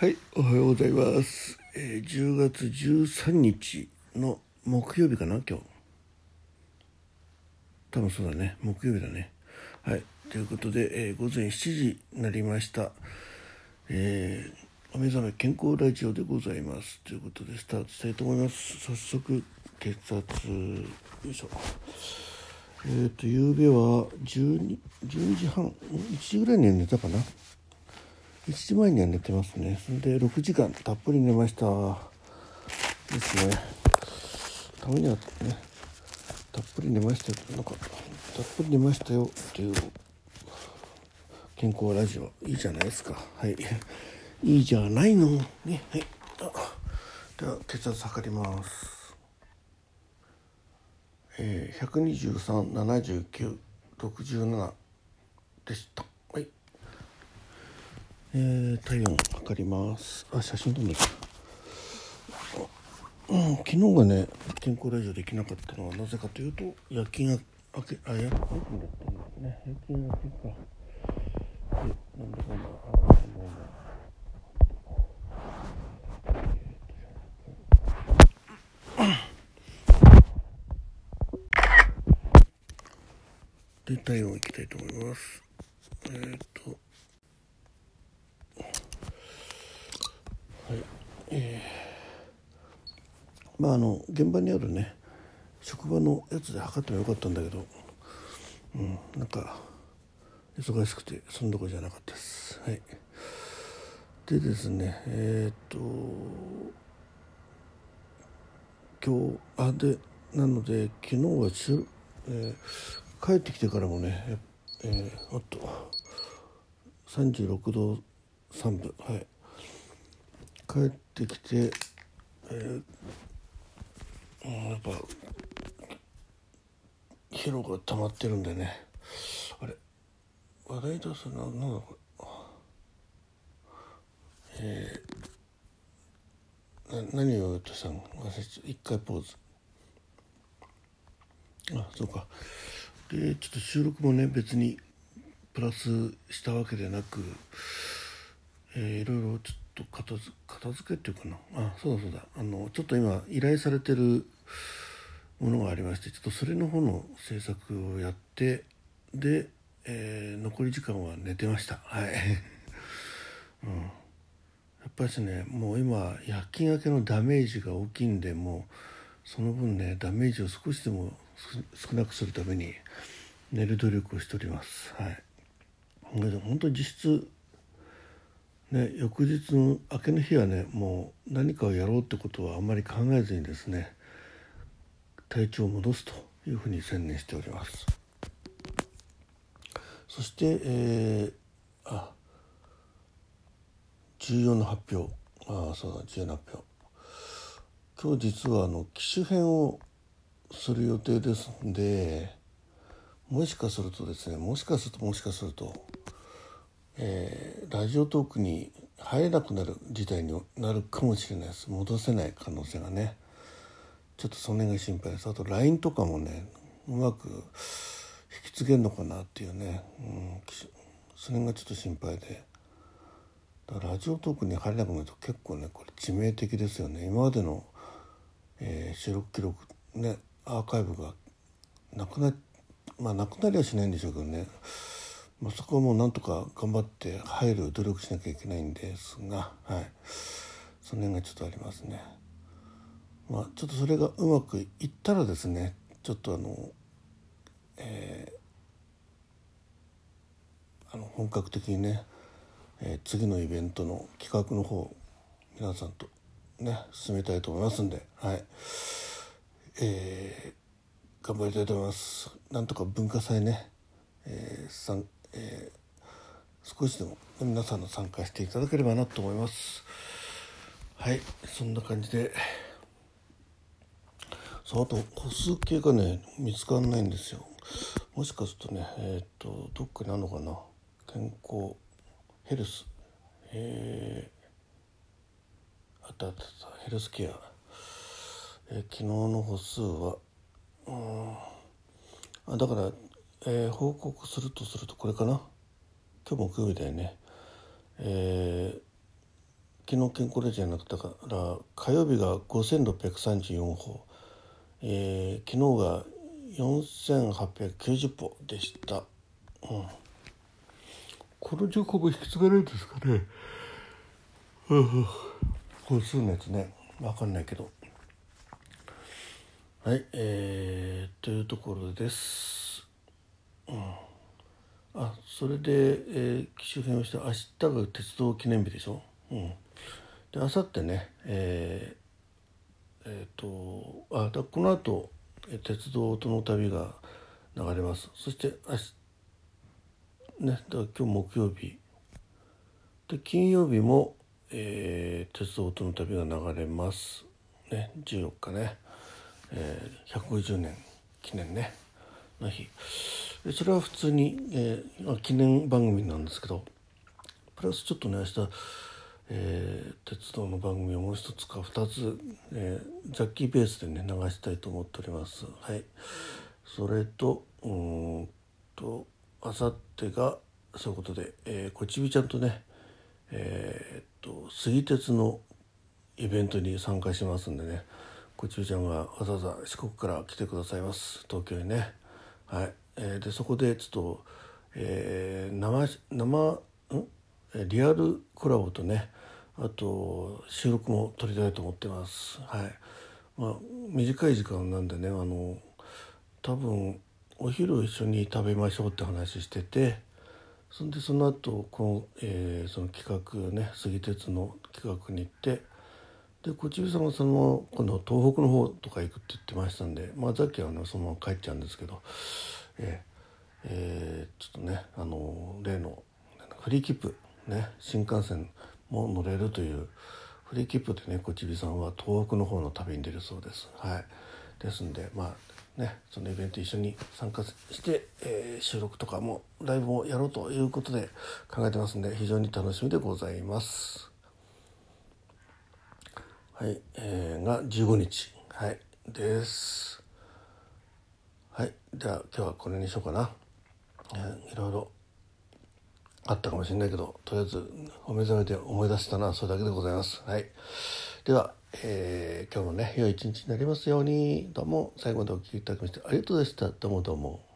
はい、おはようございます。えー、10月13日の木曜日かな、今日。多分そうだね、木曜日だね。はい、ということで、えー午前7時になりました。えーお目覚め健康ラジオでございます。ということで、スタートしたいと思います。早速、血圧、よいしょ。えっ、ー、と、夕べは12、12時半、1時ぐらいには寝たかな。1時前には寝てますね。それで6時間たっぷり寝ましたですね。ためにはねたっぷり寝ましたよ。なんかたっぷり寝ましたよ。っていう健康ラジオ。いいじゃないですか。はい。いいじゃないの。ね。はい。あでは血圧測ります。えー、1237967でした。えー、体温測ります。あ写真撮んなきゃ。うん昨日がね健康ラジオできなかったのはなぜかというと夜勤が明けあ夜勤だったんですね。夜勤明けか。でなんだかんだあもう で体温いきたいと思います。えー、っとはいえー、まああの現場にあるね職場のやつで測ってもよかったんだけどうんなんか忙しくてそんなとこじゃなかったです。はい。でですねえー、っと今日あでなので昨日は、えー帰ってきてからもねえー、あと36度3分。はい。帰ってきて、えー、やっぱ疲労が溜まってるんでね。あれ話題出すななんだこれ？えー、な何を言うとしたの？一回ポーズ。あそうか。でちょっと収録もね別にプラスしたわけでなく、えー、いろいろちょっと片づ片付けっていうかな。あそうだそうだ。あのちょっと今依頼されてるものがありましてちょっとそれの方の制作をやってで、えー、残り時間は寝てました。はい、うん、やっぱりねもう今夜勤明けのダメージが大きいんでもうその分ねダメージを少しでも少なくするために寝る努力をしております。はい。本当に実質ね翌日の明けの日はねもう何かをやろうってことはあんまり考えずにですね体調を戻すというふうに専念しております。そしてえー、あ重要な発表。ああそうだ重要な発表。今日実はあの機種編をする予定ですんでもしかするとですねもしかするともしかすると、えー、ラジオトークに入れなくなる事態になるかもしれないです。戻せない可能性がね。ちょっとその辺が心配です。あと LINE とかもねうまく引き継げるのかなっていうね、うん、それがちょっと心配で。だからラジオトークに入れなくなると結構ねこれ致命的ですよね。今までの、えー、収録記録ねアーカイブがなくなまあなくなりはしないんでしょうけどね、まあ、そこはもうなんとか頑張って入る努力しなきゃいけないんですがはいその辺がちょっとありますね。まあちょっとそれがうまくいったらですねちょっとあのえー、あの本格的にね、えー、次のイベントの企画の方皆さんとね進めたいと思いますんではい。えー、頑張りたいと思いますなんとか文化祭ね、えーえー、少しでも皆さんの参加していただければなと思います。はいそんな感じで。そうあと歩数計がね見つからないんですよ。もしかするとねえっ、とどっかにあるのかな。健康ヘルス。えー、あったあったあったヘルスケア。えー、昨日の歩数はうん。あだから、えー、報告するとするとこれかな？今日木曜日だよね。えー、昨日健康レジじゃなくてから火曜日が5634歩、えー、昨日が4890歩でした、うん、この情報も引き継がれるんですかね？うん本数のやつね。分かんないけど。はいえー、というところです、うん。あそれで、えー、機種変をして明日が鉄道記念日でしょ、うん、で明後日ねえー、えー、とあだこの後鉄道との旅が流れます。そして明日ねだ今日木曜日。で金曜日も、えー、鉄道との旅が流れます。ね14日ね、えー、150年記念ね。の日。それは普通に、えー、記念番組なんですけどプラスちょっとね明日、えー、鉄道の番組をもう一つか二つ、えー、ジャッキーベースでね流したいと思っております。はい。それとうんとあさってがそういうことで、えー、こちびちゃんとねえー、っと杉鉄のイベントに参加しますんでねこちびちゃんがわざわざ四国から来てくださいます。東京にね。はい。えー、でそこでちょっと、えー、生生ん？リアルコラボとねあと収録も撮りたいと思ってます。はい。まあ、短い時間なんでねあの多分お昼一緒に食べましょうって話しててそんでその後この、えー、その企画ね杉鉄の企画に行ってでこちびさんはその今度東北の方とか行くって言ってましたんでまあさっきはねそのまま帰っちゃうんですけどえー、えー、ちょっとねあの例のフリー切符ね新幹線も乗れるというフリー切符でねこちびさんは東北の方の旅に出るそうです。はい、ですんでまあねそのイベント一緒に参加して、えー、収録とかもライブもやろうということで考えてますんで非常に楽しみでございます。はい、えー、が15日。はいです。はいじゃあ今日はこれにしようかな、えー、いろいろあったかもしれないけどとりあえずお目覚めで思い出したのはそれだけでございます。はい。では、えー、今日もね良い一日になりますように。どうも最後までお聴きいただきましてありがとうございました。どうもどうも。